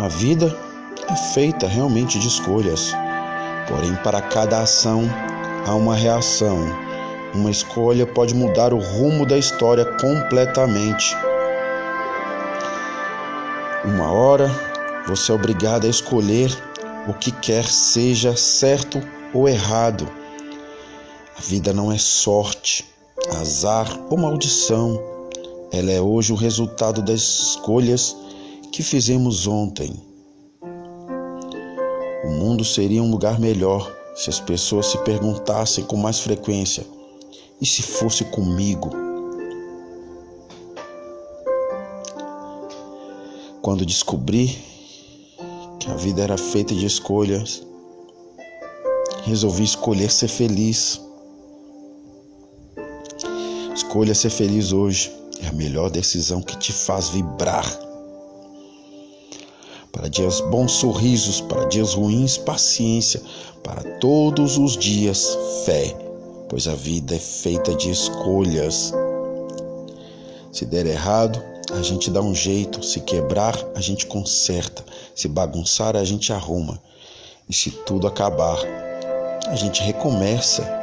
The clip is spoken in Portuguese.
A vida é feita realmente de escolhas, porém, para cada ação há uma reação. Uma escolha pode mudar o rumo da história completamente. Uma hora você é obrigado a escolher o que quer seja certo ou errado. A vida não é sorte, azar ou maldição. Ela é hoje o resultado das escolhas que fizemos ontem. O mundo seria um lugar melhor se as pessoas se perguntassem com mais frequência: e se fosse comigo? Quando descobri que a vida era feita de escolhas, resolvi escolher ser feliz. Escolha ser feliz hoje. É a melhor decisão que te faz vibrar. Para dias bons, sorrisos. Para dias ruins, paciência. Para todos os dias, fé. Pois a vida é feita de escolhas. Se der errado, a gente dá um jeito. Se quebrar, a gente conserta. Se bagunçar, a gente arruma. E se tudo acabar, a gente recomeça